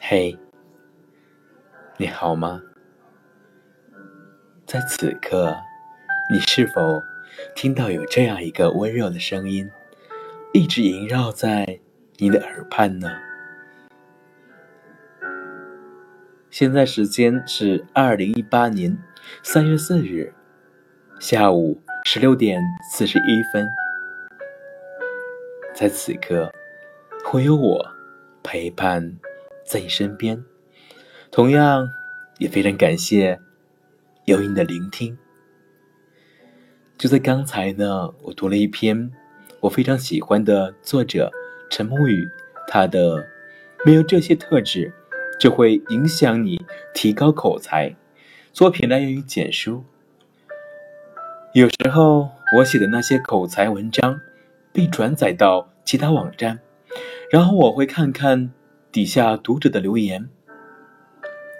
嘿，你好吗？在此刻，你是否听到有这样一个温柔的声音，一直萦绕在你的耳畔呢？现在时间是二零一八年三月四日下午十六点四十一分。在此刻，会有我陪伴在你身边。同样，也非常感谢有你的聆听。就在刚才呢，我读了一篇我非常喜欢的作者陈木雨他的《没有这些特质就会影响你提高口才》作品来源于简书。有时候，我写的那些口才文章。被转载到其他网站，然后我会看看底下读者的留言。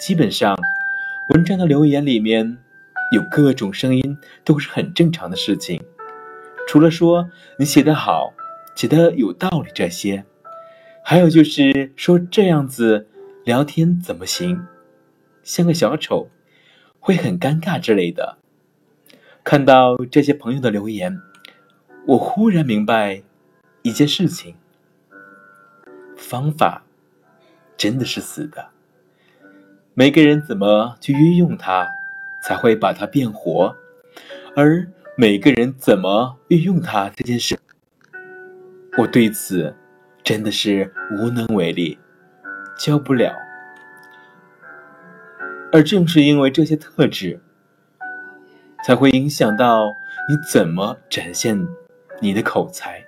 基本上，文章的留言里面有各种声音，都是很正常的事情。除了说你写得好、写得有道理这些，还有就是说这样子聊天怎么行，像个小丑，会很尴尬之类的。看到这些朋友的留言。我忽然明白一件事情：方法真的是死的。每个人怎么去运用它，才会把它变活；而每个人怎么运用它这件事，我对此真的是无能为力，教不了。而正是因为这些特质，才会影响到你怎么展现。你的口才，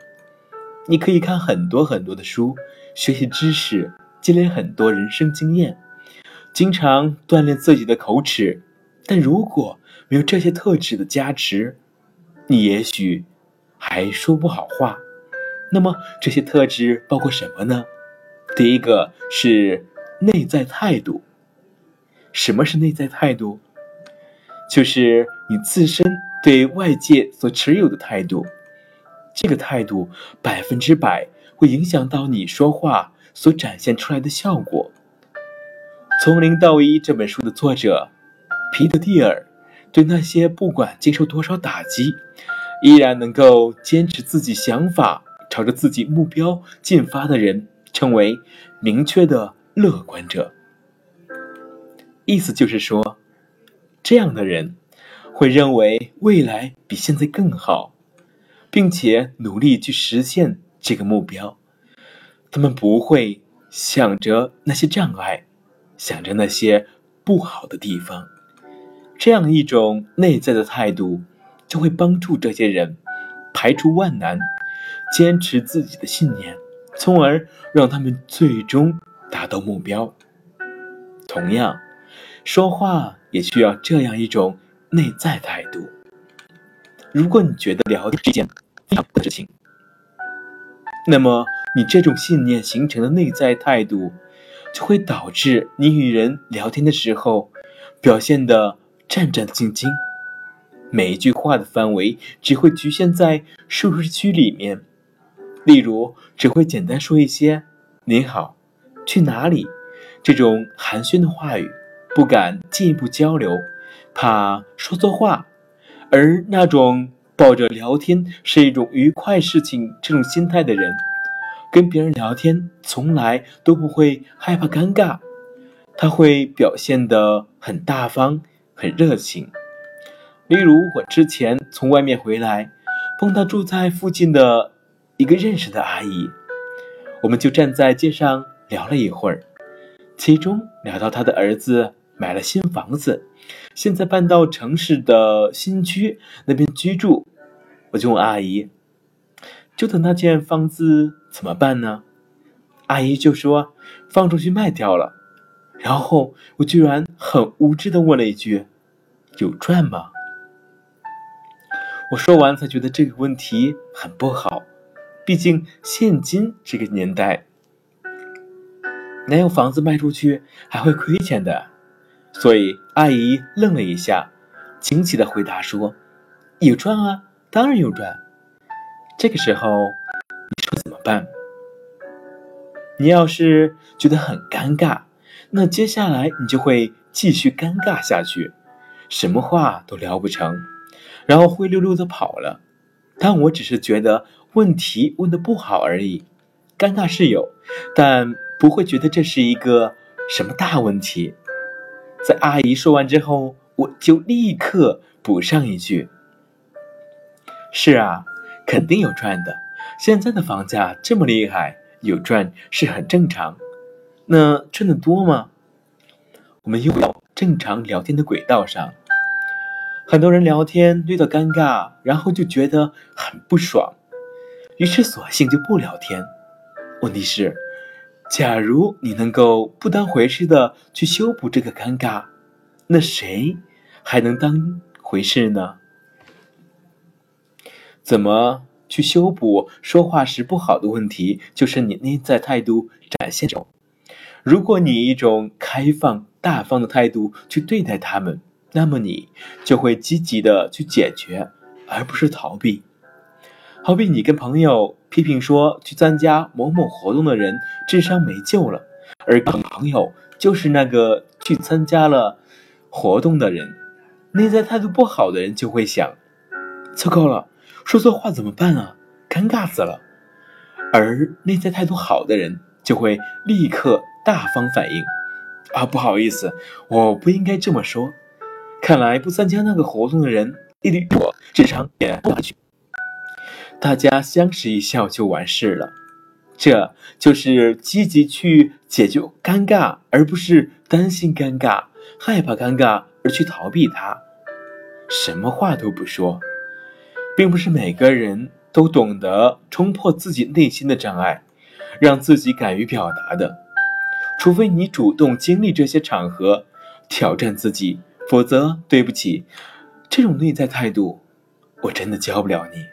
你可以看很多很多的书，学习知识，积累很多人生经验，经常锻炼自己的口齿。但如果没有这些特质的加持，你也许还说不好话。那么这些特质包括什么呢？第一个是内在态度。什么是内在态度？就是你自身对外界所持有的态度。这个态度百分之百会影响到你说话所展现出来的效果。《从零到一》这本书的作者皮特蒂尔对那些不管经受多少打击，依然能够坚持自己想法、朝着自己目标进发的人，称为明确的乐观者。意思就是说，这样的人会认为未来比现在更好。并且努力去实现这个目标，他们不会想着那些障碍，想着那些不好的地方。这样一种内在的态度，就会帮助这些人排除万难，坚持自己的信念，从而让他们最终达到目标。同样，说话也需要这样一种内在态度。如果你觉得聊天是一件非常的事情，那么你这种信念形成的内在态度，就会导致你与人聊天的时候表现的战战兢兢，每一句话的范围只会局限在舒适区里面，例如只会简单说一些“您好”“去哪里”这种寒暄的话语，不敢进一步交流，怕说错话。而那种抱着聊天是一种愉快事情这种心态的人，跟别人聊天从来都不会害怕尴尬，他会表现得很大方、很热情。例如，我之前从外面回来，碰到住在附近的一个认识的阿姨，我们就站在街上聊了一会儿，其中聊到他的儿子买了新房子。现在搬到城市的新区那边居住，我就问阿姨：“就等那间房子怎么办呢？”阿姨就说：“放出去卖掉了。”然后我居然很无知的问了一句：“有赚吗？”我说完才觉得这个问题很不好，毕竟现今这个年代，哪有房子卖出去还会亏钱的？所以阿姨愣了一下，惊奇的回答说：“有赚啊，当然有赚。”这个时候，你说怎么办？你要是觉得很尴尬，那接下来你就会继续尴尬下去，什么话都聊不成，然后灰溜溜的跑了。但我只是觉得问题问的不好而已，尴尬是有，但不会觉得这是一个什么大问题。在阿姨说完之后，我就立刻补上一句：“是啊，肯定有赚的。现在的房价这么厉害。”有赚是很正常，那赚的多吗？我们又到正常聊天的轨道上，很多人聊天遇到尴尬，然后就觉得很不爽，于是索性就不聊天。问题是，假如你能够不当回事的去修补这个尴尬，那谁还能当回事呢？怎么？去修补说话时不好的问题，就是你内在态度展现中。如果你以一种开放、大方的态度去对待他们，那么你就会积极的去解决，而不是逃避。好比你跟朋友批评说去参加某某活动的人智商没救了，而朋友就是那个去参加了活动的人，内在态度不好的人就会想：糟糕了。说错话怎么办啊？尴尬死了。而内在态度好的人就会立刻大方反应：“啊，不好意思，我不应该这么说。看来不参加那个活动的人，一律我智商也不去。”大家相视一笑就完事了。这就是积极去解决尴尬，而不是担心尴尬、害怕尴尬而去逃避它。什么话都不说。并不是每个人都懂得冲破自己内心的障碍，让自己敢于表达的。除非你主动经历这些场合，挑战自己，否则对不起，这种内在态度，我真的教不了你。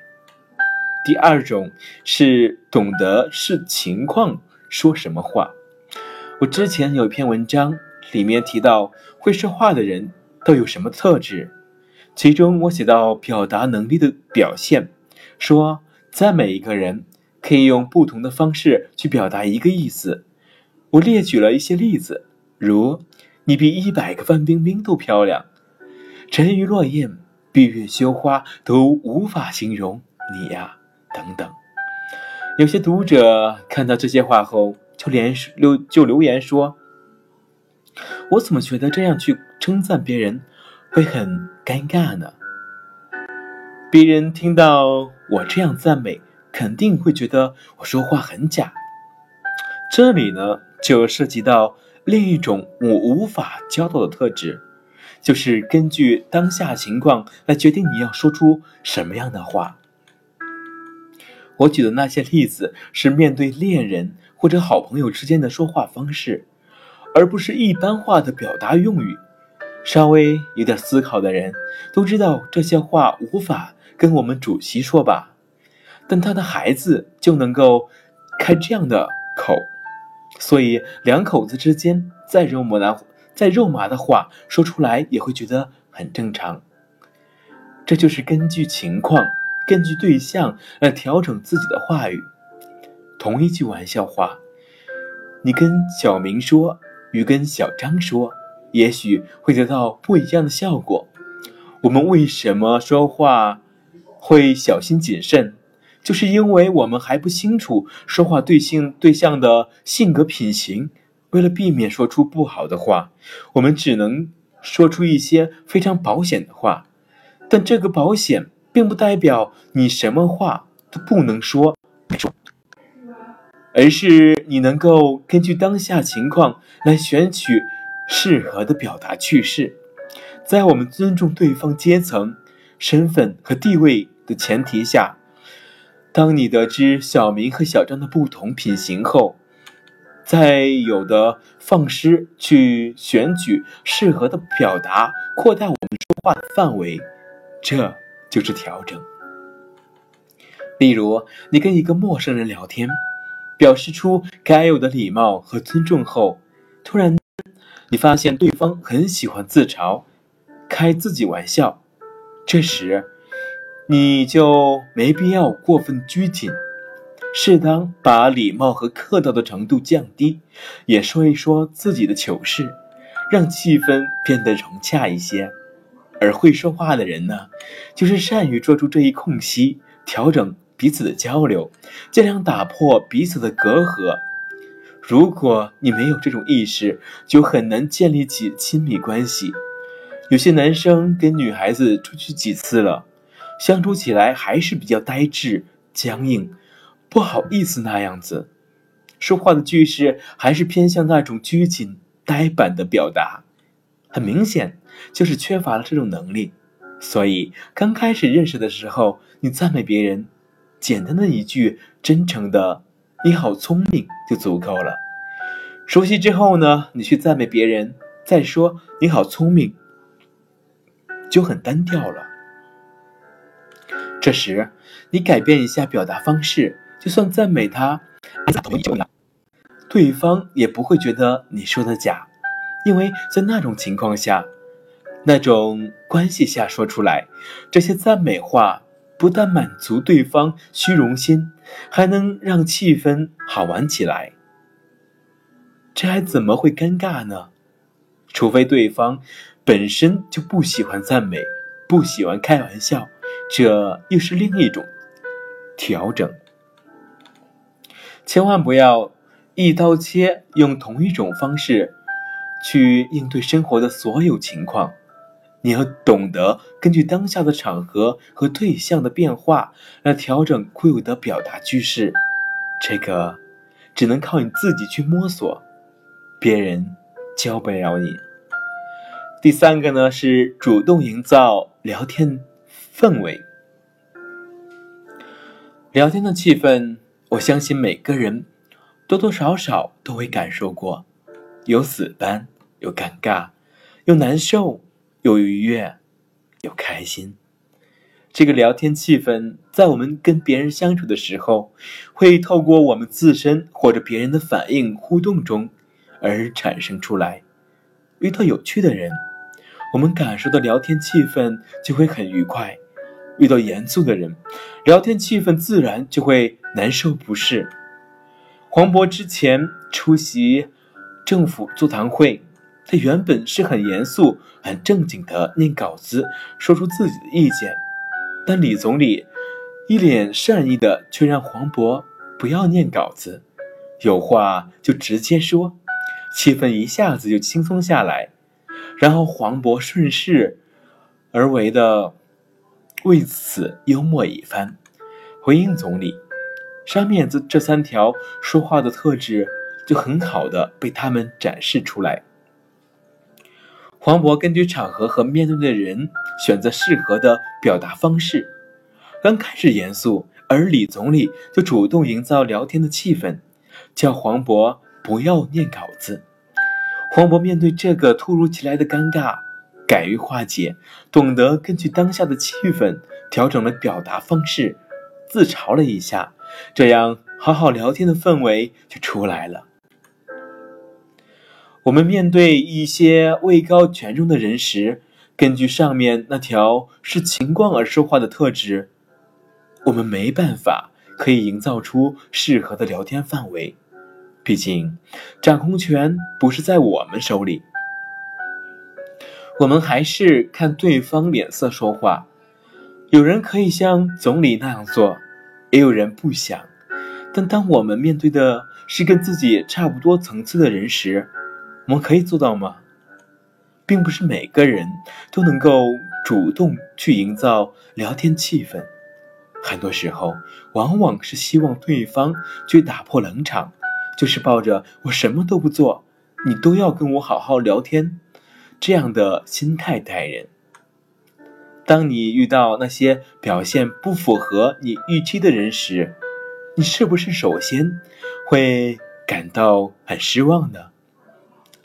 第二种是懂得视情况说什么话。我之前有一篇文章，里面提到会说话的人都有什么特质。其中我写到表达能力的表现，说赞美一个人可以用不同的方式去表达一个意思。我列举了一些例子，如“你比一百个范冰冰都漂亮”，“沉鱼落雁、闭月羞花都无法形容你呀”等等。有些读者看到这些话后，就连留就留言说：“我怎么觉得这样去称赞别人？”会很尴尬呢。别人听到我这样赞美，肯定会觉得我说话很假。这里呢，就涉及到另一种我无法教导的特质，就是根据当下情况来决定你要说出什么样的话。我举的那些例子是面对恋人或者好朋友之间的说话方式，而不是一般化的表达用语。稍微有点思考的人都知道这些话无法跟我们主席说吧，但他的孩子就能够开这样的口，所以两口子之间再肉麻的再肉麻的话说出来也会觉得很正常。这就是根据情况、根据对象来调整自己的话语。同一句玩笑话，你跟小明说与跟小张说。也许会得到不一样的效果。我们为什么说话会小心谨慎？就是因为我们还不清楚说话对象对象的性格品行。为了避免说出不好的话，我们只能说出一些非常保险的话。但这个保险并不代表你什么话都不能说，而是你能够根据当下情况来选取。适合的表达句式，在我们尊重对方阶层、身份和地位的前提下，当你得知小明和小张的不同品行后，再有的放矢去选取适合的表达，扩大我们说话的范围，这就是调整。例如，你跟一个陌生人聊天，表示出该有的礼貌和尊重后，突然。你发现对方很喜欢自嘲，开自己玩笑，这时你就没必要过分拘谨，适当把礼貌和客套的程度降低，也说一说自己的糗事，让气氛变得融洽一些。而会说话的人呢，就是善于捉住这一空隙，调整彼此的交流，尽量打破彼此的隔阂。如果你没有这种意识，就很难建立起亲密关系。有些男生跟女孩子出去几次了，相处起来还是比较呆滞、僵硬，不好意思那样子，说话的句式还是偏向那种拘谨、呆板的表达，很明显就是缺乏了这种能力。所以刚开始认识的时候，你赞美别人，简单的一句真诚的。你好聪明就足够了。熟悉之后呢，你去赞美别人，再说你好聪明，就很单调了。这时，你改变一下表达方式，就算赞美他，对方也不会觉得你说的假，因为在那种情况下，那种关系下说出来这些赞美话。不但满足对方虚荣心，还能让气氛好玩起来。这还怎么会尴尬呢？除非对方本身就不喜欢赞美，不喜欢开玩笑，这又是另一种调整。千万不要一刀切，用同一种方式去应对生活的所有情况。你要懂得根据当下的场合和对象的变化来调整固有的表达句式，这个只能靠你自己去摸索，别人教不了你。第三个呢是主动营造聊天氛围，聊天的气氛，我相信每个人多多少少都会感受过，有死板，有尴尬，有难受。有愉悦，有开心。这个聊天气氛，在我们跟别人相处的时候，会透过我们自身或者别人的反应互动中而产生出来。遇到有趣的人，我们感受的聊天气氛就会很愉快；遇到严肃的人，聊天气氛自然就会难受不适。黄渤之前出席政府座谈会。他原本是很严肃、很正经的念稿子，说出自己的意见，但李总理一脸善意的却让黄渤不要念稿子，有话就直接说，气氛一下子就轻松下来。然后黄渤顺势而为的为此幽默一番，回应总理，上面这这三条说话的特质就很好的被他们展示出来。黄渤根据场合和面对的人选择适合的表达方式。刚开始严肃，而李总理就主动营造聊天的气氛，叫黄渤不要念稿子。黄渤面对这个突如其来的尴尬，敢于化解，懂得根据当下的气氛调整了表达方式，自嘲了一下，这样好好聊天的氛围就出来了。我们面对一些位高权重的人时，根据上面那条视情况而说话的特质，我们没办法可以营造出适合的聊天范围。毕竟，掌控权不是在我们手里，我们还是看对方脸色说话。有人可以像总理那样做，也有人不想。但当我们面对的是跟自己差不多层次的人时，我们可以做到吗？并不是每个人都能够主动去营造聊天气氛，很多时候往往是希望对方去打破冷场，就是抱着我什么都不做，你都要跟我好好聊天这样的心态待人。当你遇到那些表现不符合你预期的人时，你是不是首先会感到很失望呢？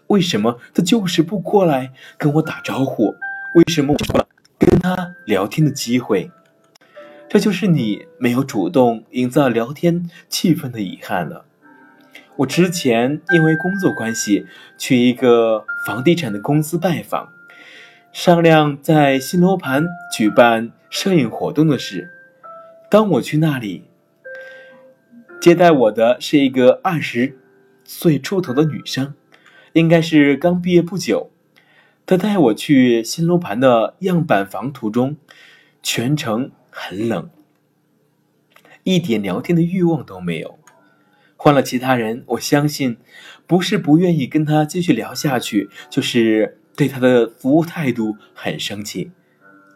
为什么他就是不过来跟我打招呼？为什么我了跟他聊天的机会？这就是你没有主动营造聊天气氛的遗憾了。我之前因为工作关系去一个房地产的公司拜访，商量在新楼盘举办摄影活动的事。当我去那里接待我的是一个二十岁出头的女生，应该是刚毕业不久。他带我去新楼盘的样板房途中，全程很冷，一点聊天的欲望都没有。换了其他人，我相信不是不愿意跟他继续聊下去，就是对他的服务态度很生气。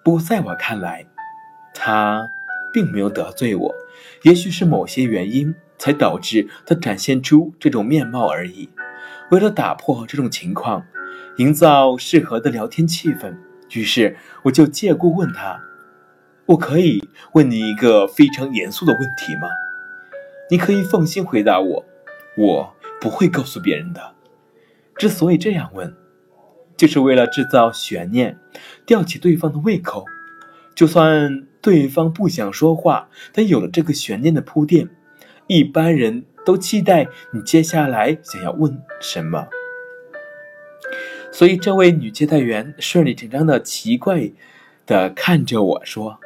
不过在我看来，他并没有得罪我，也许是某些原因才导致他展现出这种面貌而已。为了打破这种情况，营造适合的聊天气氛，于是我就借故问他：“我可以问你一个非常严肃的问题吗？”你可以放心回答我，我不会告诉别人的。之所以这样问，就是为了制造悬念，吊起对方的胃口。就算对方不想说话，但有了这个悬念的铺垫，一般人都期待你接下来想要问什么。所以，这位女接待员顺理成章的奇怪的看着我说：“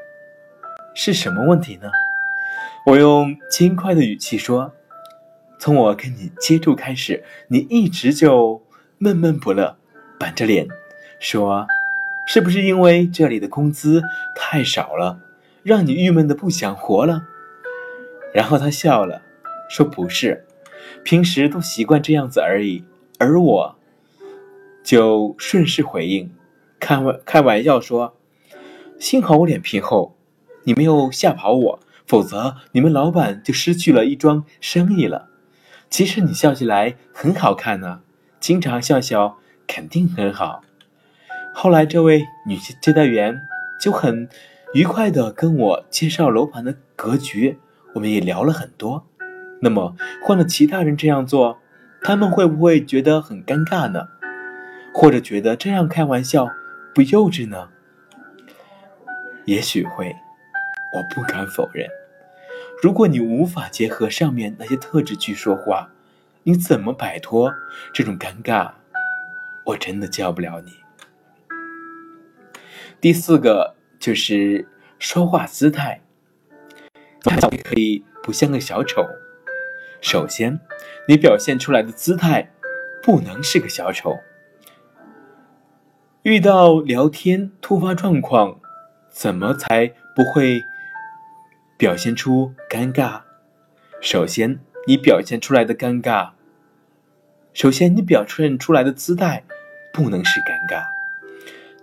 是什么问题呢？”我用轻快的语气说：“从我跟你接触开始，你一直就闷闷不乐，板着脸说，是不是因为这里的工资太少了，让你郁闷的不想活了？”然后他笑了，说：“不是，平时都习惯这样子而已。”而我就顺势回应，开玩开玩笑说：“幸好我脸皮厚，你没有吓跑我。”否则，你们老板就失去了一桩生意了。其实你笑起来很好看呢，经常笑笑肯定很好。后来，这位女接待员就很愉快地跟我介绍楼盘的格局，我们也聊了很多。那么，换了其他人这样做，他们会不会觉得很尴尬呢？或者觉得这样开玩笑不幼稚呢？也许会。我不敢否认，如果你无法结合上面那些特质去说话，你怎么摆脱这种尴尬？我真的教不了你。第四个就是说话姿态，他可以不像个小丑。首先，你表现出来的姿态不能是个小丑。遇到聊天突发状况，怎么才不会？表现出尴尬，首先你表现出来的尴尬，首先你表现出来的姿态不能是尴尬。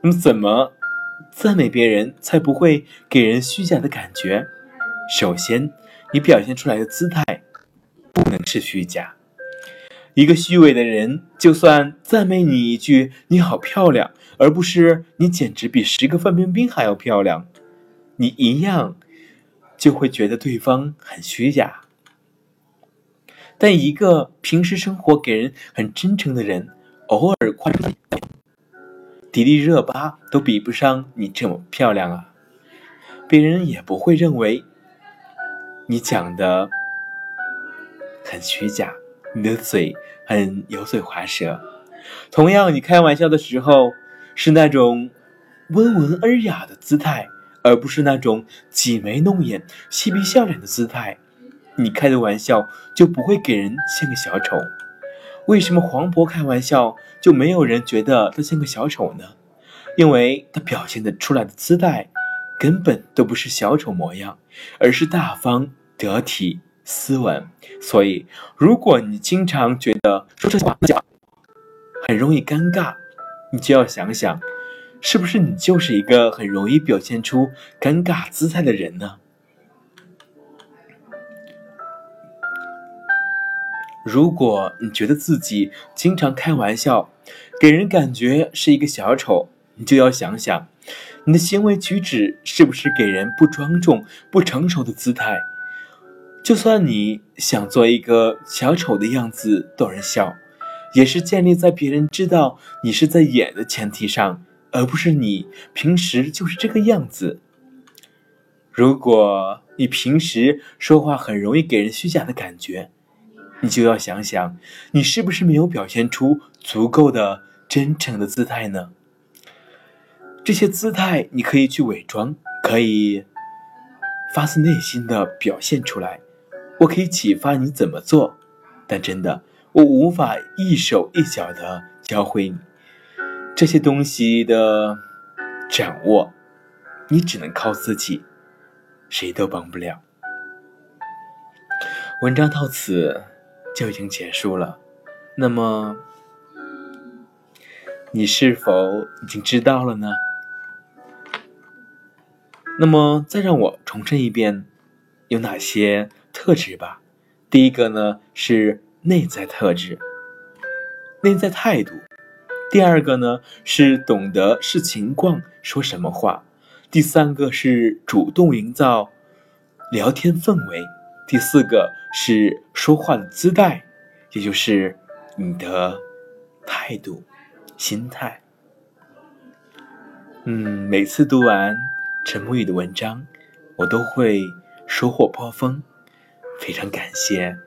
那么怎么赞美别人才不会给人虚假的感觉？首先你表现出来的姿态是虚假。一个虚伪的人，就算赞美你一句“你好漂亮”，而不是“你简直比十个范冰冰还要漂亮”，你一样。就会觉得对方很虚假，但一个平时生活给人很真诚的人，偶尔夸，迪丽热巴都比不上你这么漂亮啊！别人也不会认为你讲的很虚假，你的嘴很油嘴滑舌。同样，你开玩笑的时候是那种温文尔雅的姿态。而不是那种挤眉弄眼、嬉皮笑脸的姿态，你开的玩笑就不会给人像个小丑。为什么黄渤开玩笑就没有人觉得他像个小丑呢？因为他表现的出来的姿态根本都不是小丑模样，而是大方得体、斯文。所以，如果你经常觉得说这话很容易尴尬，你就要想想。是不是你就是一个很容易表现出尴尬姿态的人呢？如果你觉得自己经常开玩笑，给人感觉是一个小丑，你就要想想，你的行为举止是不是给人不庄重、不成熟的姿态？就算你想做一个小丑的样子逗人笑，也是建立在别人知道你是在演的前提上。而不是你平时就是这个样子。如果你平时说话很容易给人虚假的感觉，你就要想想，你是不是没有表现出足够的真诚的姿态呢？这些姿态你可以去伪装，可以发自内心的表现出来。我可以启发你怎么做，但真的，我无法一手一脚的教会你这些东西的掌握，你只能靠自己，谁都帮不了。文章到此就已经结束了，那么你是否已经知道了呢？那么再让我重申一遍，有哪些特质吧？第一个呢是内在特质，内在态度；第二个呢是懂得视情况说什么话；第三个是主动营造聊天氛围。第四个是说话的姿态，也就是你的态度、心态。嗯，每次读完陈木雨的文章，我都会收获颇丰。非常感谢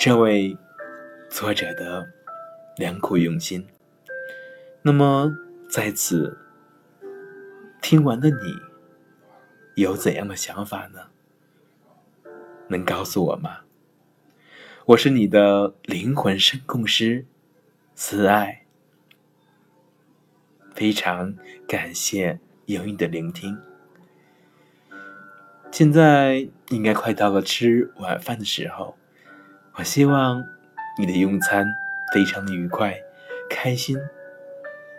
这位作者的良苦用心。那么，在此听完的你，有怎样的想法呢？能告诉我吗？我是你的灵魂声控师，慈爱。非常感谢有你的聆听。现在应该快到了吃晚饭的时候，我希望你的用餐非常的愉快、开心。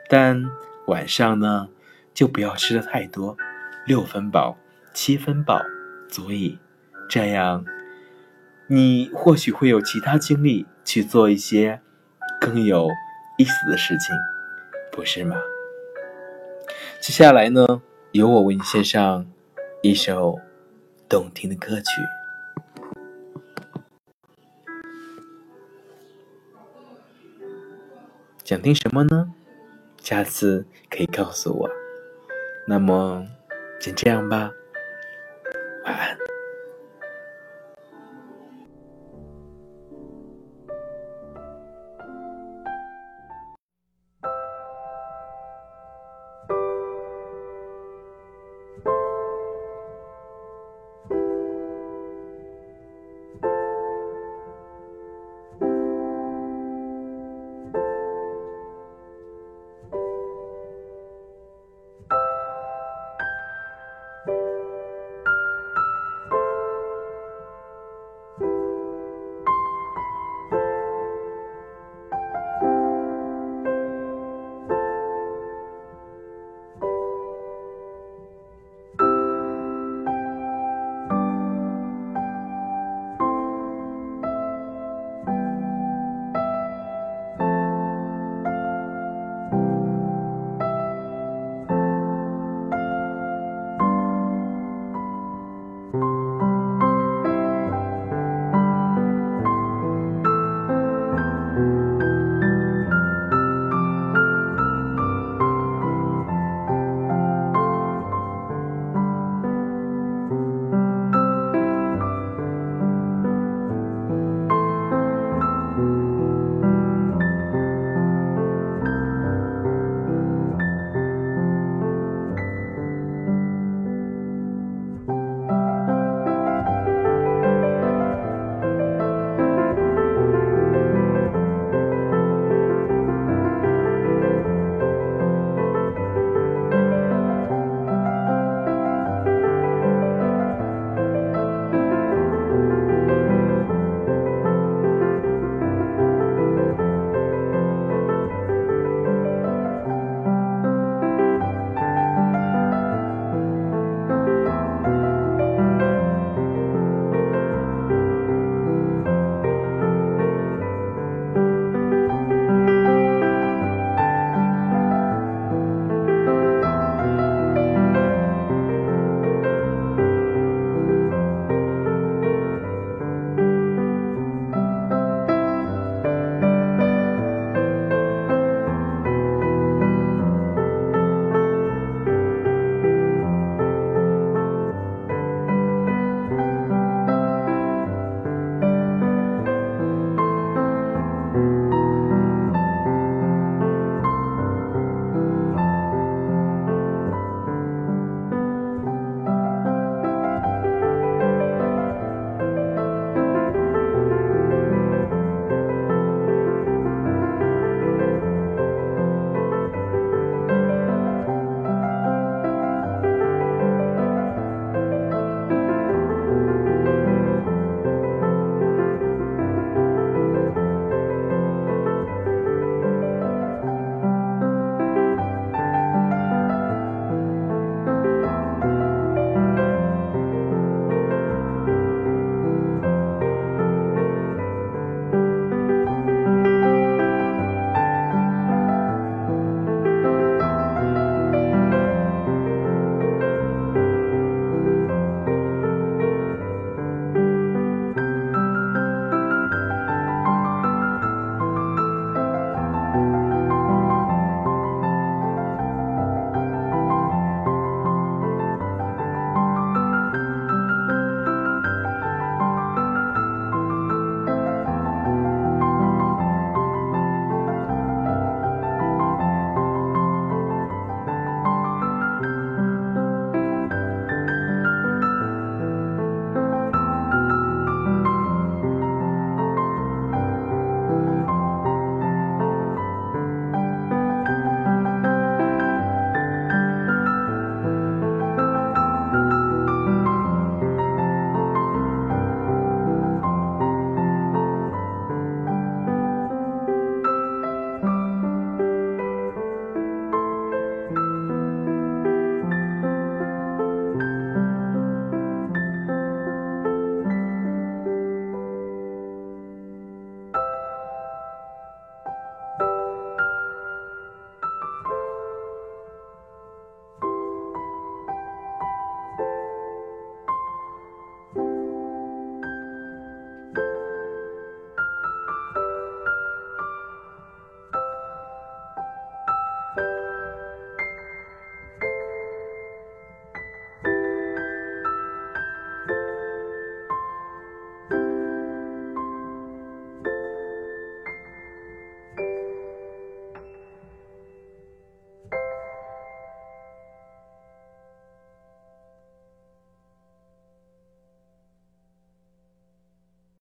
但晚上呢，就不要吃的太多，六分饱、七分饱足矣。这样，你或许会有其他精力去做一些更有意思的事情，不是吗？接下来呢，由我为你献上一首动听的歌曲。想听什么呢？下次可以告诉我。那么先这样吧。晚安。